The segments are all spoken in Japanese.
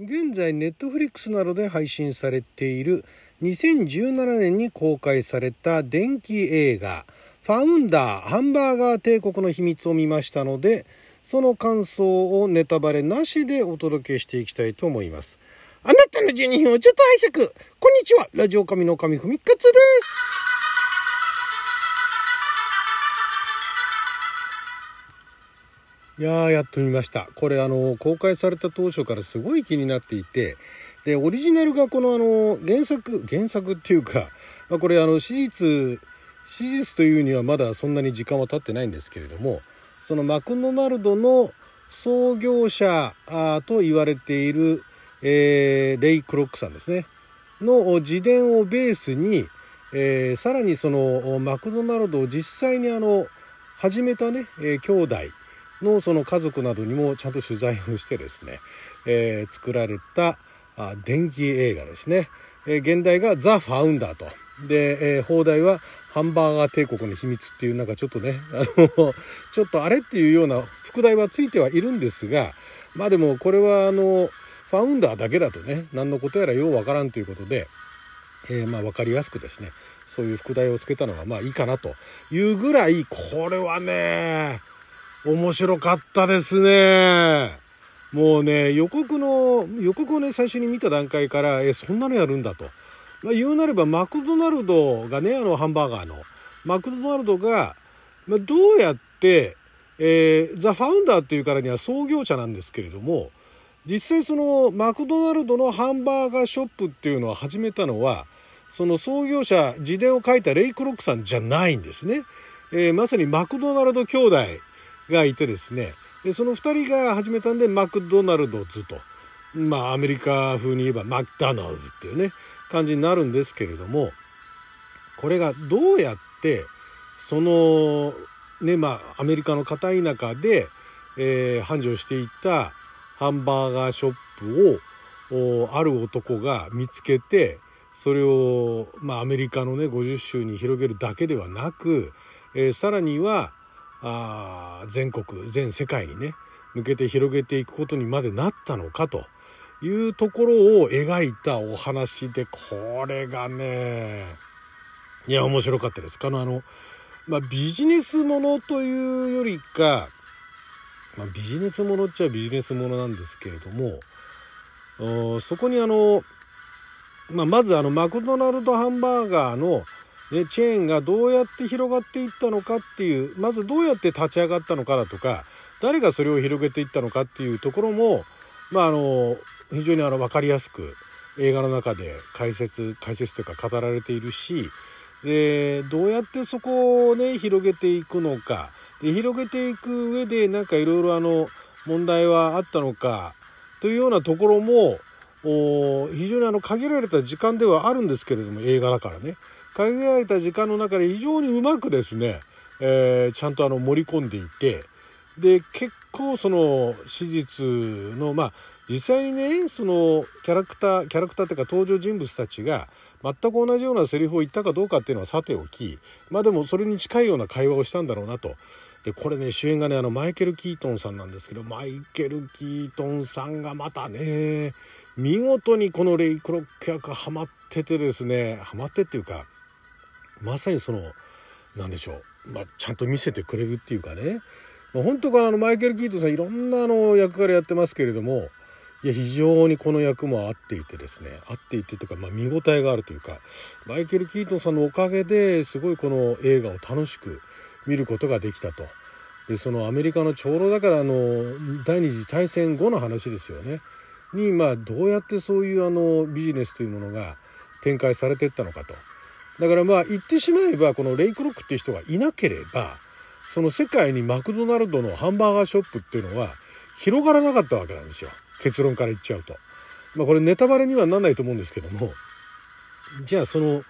現在ネットフリックスなどで配信されている2017年に公開された電気映画「ファウンダーハンバーガー帝国の秘密」を見ましたのでその感想をネタバレなしでお届けしていきたいと思います。あなたの12分をちょっと拝借。こんにちは。ラジオ神の神ふみかつです。いやーやっと見ました。これあの公開された当初からすごい気になっていてでオリジナルがこのあの原作原作っていうか、まあ、これあの史実史実というにはまだそんなに時間は経ってないんですけれどもそのマクドナルドの創業者と言われている、えー、レイ・クロックさんですね。の自伝をベースに、えー、さらにそのマクドナルドを実際にあの始めたね、えー、兄弟のその家族などにもちゃんと取材をしてですね、えー、作られたあ電気映画ですね、えー、現代が「ザ・ファウンダーと」で、えー、放題は「ハンバーガー帝国の秘密」っていうなんかちょっとね あのちょっとあれっていうような副題はついてはいるんですがまあでもこれはあのファウンダーだけだとね何のことやらようわからんということで、えー、まあ分かりやすくですねそういう副題をつけたのがまあいいかなというぐらいこれはね面白かったですね。もうね、予告の、予告をね、最初に見た段階から、え、そんなのやるんだと。まあ、言うなれば、マクドナルドがね、あの、ハンバーガーの、マクドナルドが、まあ、どうやって、えー、ザ・ファウンダーっていうからには創業者なんですけれども、実際そのマクドナルドのハンバーガーショップっていうのを始めたのは、その創業者、自伝を書いたレイ・クロックさんじゃないんですね。えー、まさにマクドナルド兄弟がいてですね。でその2人が始めたんでマクドナルドズと。まあアメリカ風に言えばマクダナルズっていうね感じになるんですけれどもこれがどうやってそのねまあアメリカの片田舎で、えー、繁盛していたハンバーガーショップをある男が見つけてそれを、まあ、アメリカのね50州に広げるだけではなく、えー、さらにはあ全国全世界にね向けて広げていくことにまでなったのかというところを描いたお話でこれがねいや面白かったです。あのあの、まあ、ビジネスものというよりか、まあ、ビジネスものっちゃビジネスものなんですけれどもそこにあの、まあ、まずあのマクドナルドハンバーガーのね、チェーンがどうやって広がっていったのかっていうまずどうやって立ち上がったのかだとか誰がそれを広げていったのかっていうところも、まあ、あの非常にあの分かりやすく映画の中で解説解説というか語られているしでどうやってそこをね広げていくのか。で広げていく上でなんかいろいろあの問題はあったのかというようなところも非常にあの限られた時間ではあるんですけれども映画だからね。限られた時間の中で非常にうまくですね、えー、ちゃんとあの盛り込んでいてで結構その史実のまあ実際にねそのキャラクターキャラクターっていうか登場人物たちが全く同じようなセリフを言ったかどうかっていうのはさておきまあでもそれに近いような会話をしたんだろうなと。でこれね主演がねあのマイケル・キートンさんなんですけどマイケル・キートンさんがまたね見事にこのレイ・クロック役ハマっててですねハマってっていうかまさにその何でしょう、まあ、ちゃんと見せてくれるっていうかね、まあ、本当からあのマイケル・キートンさんいろんなあの役柄やってますけれどもいや非常にこの役も合っていてですね合っていてというか、まあ、見応えがあるというかマイケル・キートンさんのおかげですごいこの映画を楽しく見ることができたと。でそのアメリカの長老だからあの第二次大戦後の話ですよねにまあどうやってそういうあのビジネスというものが展開されていったのかと。だからまあ言ってしまえばこのレイクロックっていう人がいなければその世界にマクドナルドのハンバーガーショップっていうのは広がらなかったわけなんですよ結論から言っちゃうと。まあこれネタバレにはなんないと思うんですけどもじゃあその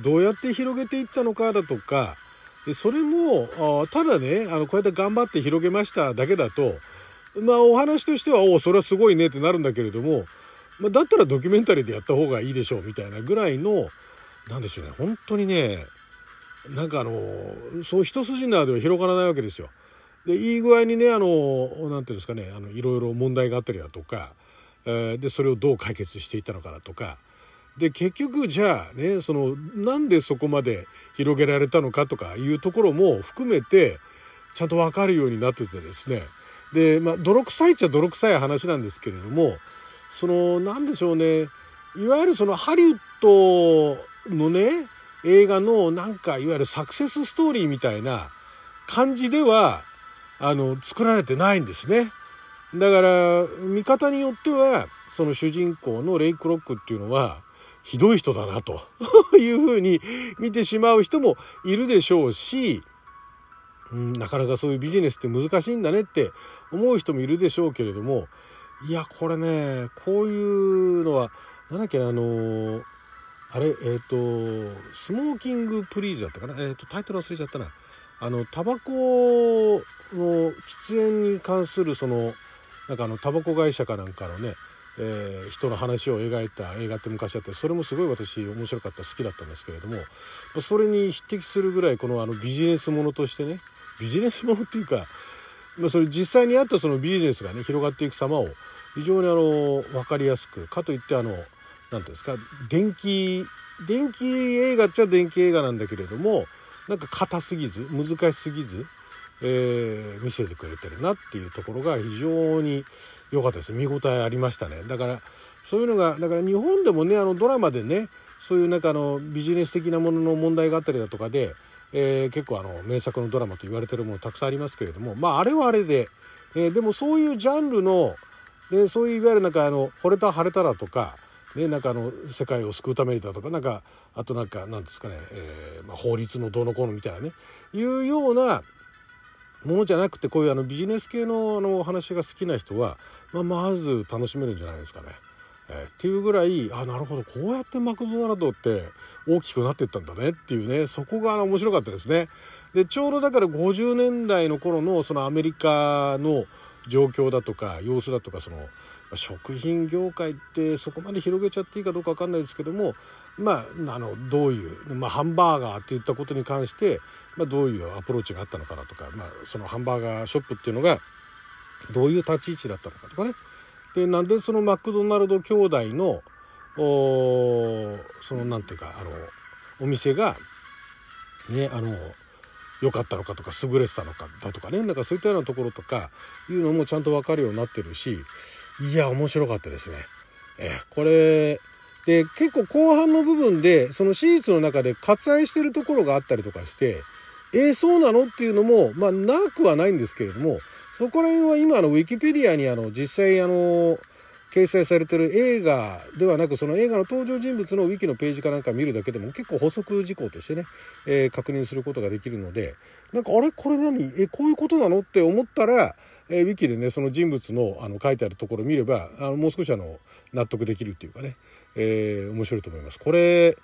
どうやって広げていったのかだとかでそれもあただねあのこうやって頑張って広げましただけだとまあお話としてはおおそれはすごいねってなるんだけれども、まあ、だったらドキュメンタリーでやった方がいいでしょうみたいなぐらいの何でしょうね。本当にねなんかあのそう一筋縄では広がらないわけですよ。でいい具合にねあの何ていうんですかねあのいろいろ問題があったりだとか、えでそれをどう解決していったのかだとか。で結局じゃあねそのなんでそこまで広げられたのかとかいうところも含めてちゃんと分かるようになっててですね。でまあ泥臭いっちゃ泥臭い話なんですけれどもその何でしょうね。いわゆるそのハリウッドのね映画のなんかいわゆるサクセスストーリーみたいな感じではあの作られてないんですね。だから見方によってはその主人公のレイ・クロックっていうのはひどい人だなと いうふうに見てしまう人もいるでしょうし、うん、なかなかそういうビジネスって難しいんだねって思う人もいるでしょうけれどもいやこれねこういうのは何だっけあのあれえっ、ー、とスモーキングプリーズだったかな？えっ、ー、とタイトル忘れちゃったな。あのタバコの喫煙に関するそのなんかあのタバコ会社かなんかのね、えー、人の話を描いた映画って昔あってそれもすごい私面白かった好きだったんですけれどもそれに匹敵するぐらいこのあのビジネスものとしてねビジネスものっていうか、まあ、それ実際にあったそのビジネスがね広がっていく様を非常にあの分かりやすくかといってあの何ていうんですか電気電気映画っちゃ電気映画なんだけれどもなんか硬すぎず難しすぎず、えー、見せてくれてるなっていうところが非常に良かったです。見応えありましたね。だからそういうのがだから日本でもねあのドラマでねそういうなんかあのビジネス的なものの問題があったりだとかで、えー、結構あの名作のドラマと言われてるものたくさんありますけれどもまああれはあれで、えー、でもそういうジャンルのでそういういわゆるなんかあの「惚れた晴れたら」とかね、なんかあの世界を救うためにだとかなんかあとなんかなんですかね、えーまあ、法律のどうのこうのみたいなねいうようなものじゃなくてこういうあのビジネス系のあの話が好きな人は、まあ、まず楽しめるんじゃないですかね。えー、っていうぐらいあなるほどこうやってマクドナルドって大きくなっていったんだねっていうねそこが面白かったですね。でちょうどだから50年代の頃のそのアメリカの状況だとか様子だとかその食品業界ってそこまで広げちゃっていいかどうか分かんないですけどもまああのどういう、まあ、ハンバーガーっていったことに関して、まあ、どういうアプローチがあったのかなとか、まあ、そのハンバーガーショップっていうのがどういう立ち位置だったのかとかね。でなんでそのマクドナルド兄弟のおそのなんていうかあのお店がねあの良かったのかとか優れてたのかだとかね。なんかそういったようなところとかいうのもちゃんと分かるようになってるしいや面白かったですね。えこれで結構後半の部分でその史実の中で割愛してるところがあったりとかしてえー、そうなのっていうのもまあなくはないんですけれどもそこら辺は今のウィキペディアにあの実際あの掲載されてる映画ではなくその映画の登場人物のウィキのページかなんか見るだけでも結構補足事項としてね、えー、確認することができるのでなんかあれ？これ何？えこういうことなの？って思ったらえー、ウィキでねその人物のあの書いてあるところを見ればあのもう少しあの納得できるっていうかね、えー、面白いと思います。これ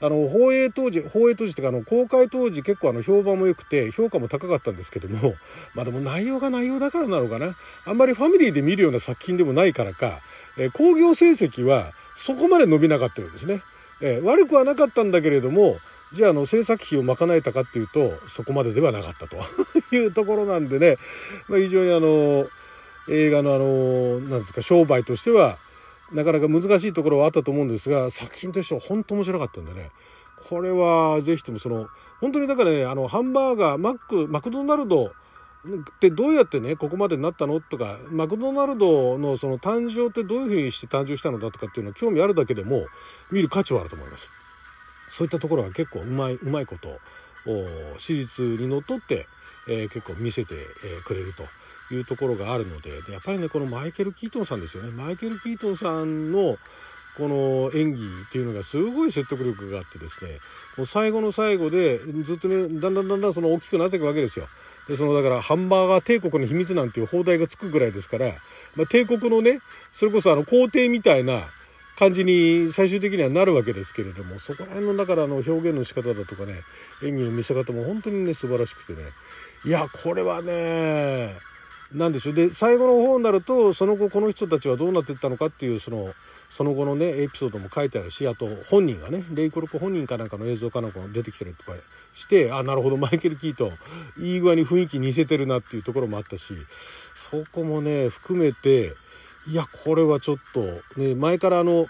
あの放映当時放映当時っていうかあの公開当時結構あの評判も良くて評価も高かったんですけども まあでも内容が内容だからなのかなあんまりファミリーで見るような作品でもないからか、えー、興行成績はそこまで伸びなかったようですね。えー、悪くはなかったんだけれどもじゃああの制作費を賄えたかっていうとそこまでではなかったと。いうところなんでね、まあ、非常にあの映画のあのなんですか商売としてはなかなか難しいところはあったと思うんですが作品としては本当面白かったんでね。これは是非ともその本当にだからねあのハンバーガーマックマクドナルドってどうやってねここまでになったのとかマクドナルドのその誕生ってどういうふうにして誕生したのだとかっていうのは興味あるだけでも見る価値はあると思います。そういったところが結構うまいうまいこと史実にのっとって、えー、結構見せてくれるというところがあるのででやっぱりねこのマイケル・キートンさんですよねマイケル・キートンさんのこの演技っていうのがすごい説得力があってですねもう最後の最後でずっとねだんだんだんだんその大きくなっていくわけですよ。でそのだからハンバーガー帝国の秘密なんていう放題がつくぐらいですから、まあ、帝国のねそれこそあの皇帝みたいな感じに最終的にはなるわけですけれどもそこら辺のだからの表現の仕方だとかね演技の見せ方も本当にね素晴らしくてね。いやこれはね何でしょう。で最後の方になるとその後この人たちはどうなっていったのかっていうそのその後のねエピソードも書いてあるしあと本人がねレイコロク本人かなんかの映像かなんかも出てきたりとかしてあなるほどマイケル・キートいい具合に雰囲気似せてるなっていうところもあったしそこもね含めていやこれはちょっとね前からあの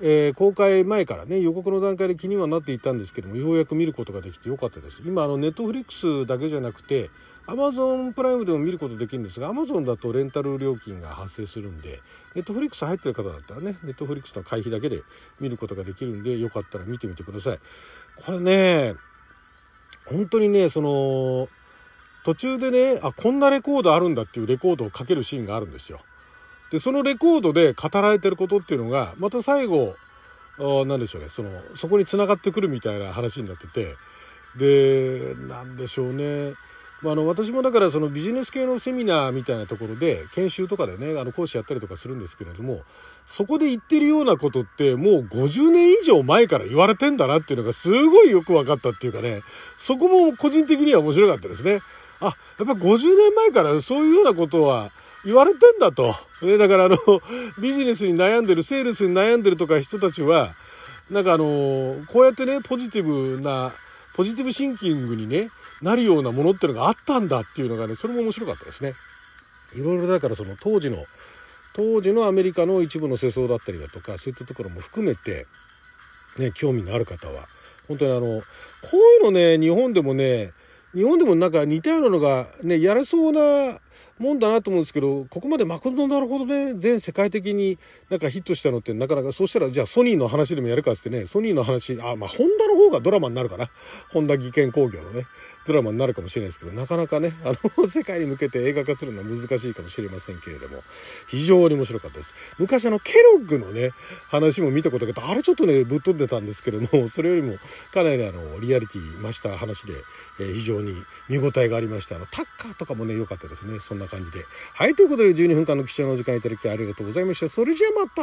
えー、公開前からね予告の段階で気にはなっていたんですけどもようやく見ることができてよかったです。今あの Netflix だけじゃなくて Amazon Prime でも見ることできるんですがアマゾンだとレンタル料金が発生するんで Netflix 入ってる方だったらね Netflix の会費だけで見ることができるんでよかったら見てみてください。これね本当にねその途中でねあこんなレコードあるんだっていうレコードをかけるシーンがあるんですよ。でそのレコードで語られてることっていうのがまた最後何でしょうね。そのそこにつながってくるみたいな話になってて。で何でしょうね。まあ、あの私もだからそのビジネス系のセミナーみたいなところで研修とかでねあの講師やったりとかするんですけれどもそこで言ってるようなことってもう50年以上前から言われてんだなっていうのがすごいよく分かったっていうかね。そこも個人的には面白かったですね。あやっぱ50年前からそういうようなことは言われてんだと。ね、だからあの、ビジネスに悩んでる、セールスに悩んでるとか人たちは、なんかあの、こうやってね、ポジティブな、ポジティブシンキングにね、なるようなものっていうのがあったんだっていうのがね、それも面白かったですね。いろいろだからその当時の、当時のアメリカの一部の世相だったりだとか、そういったところも含めて、ね、興味のある方は、本当にあの、こういうのね、日本でもね、日本でもなんか似たようなのがね、やれそうなもんだなと思うんですけど、ここまでマクドナルほどね、全世界的になんかヒットしたのってなかなか、そうしたらじゃあソニーの話でもやるかってね、ソニーの話、あ、まあホンダの方がドラマになるかな。ホンダ技研工業のね。ドラマになるかもしれないですけど、なかなかね、あの、世界に向けて映画化するのは難しいかもしれませんけれども、非常に面白かったです。昔あの、ケロッグのね、話も見たことがあって、あれちょっとね、ぶっ飛んでたんですけども、それよりもかなりあの、リアリティ増した話で、えー、非常に見応えがありました。あの、タッカーとかもね、良かったですね。そんな感じで。はい、ということで12分間の貴重なお時間いただきありがとうございました。それじゃあまた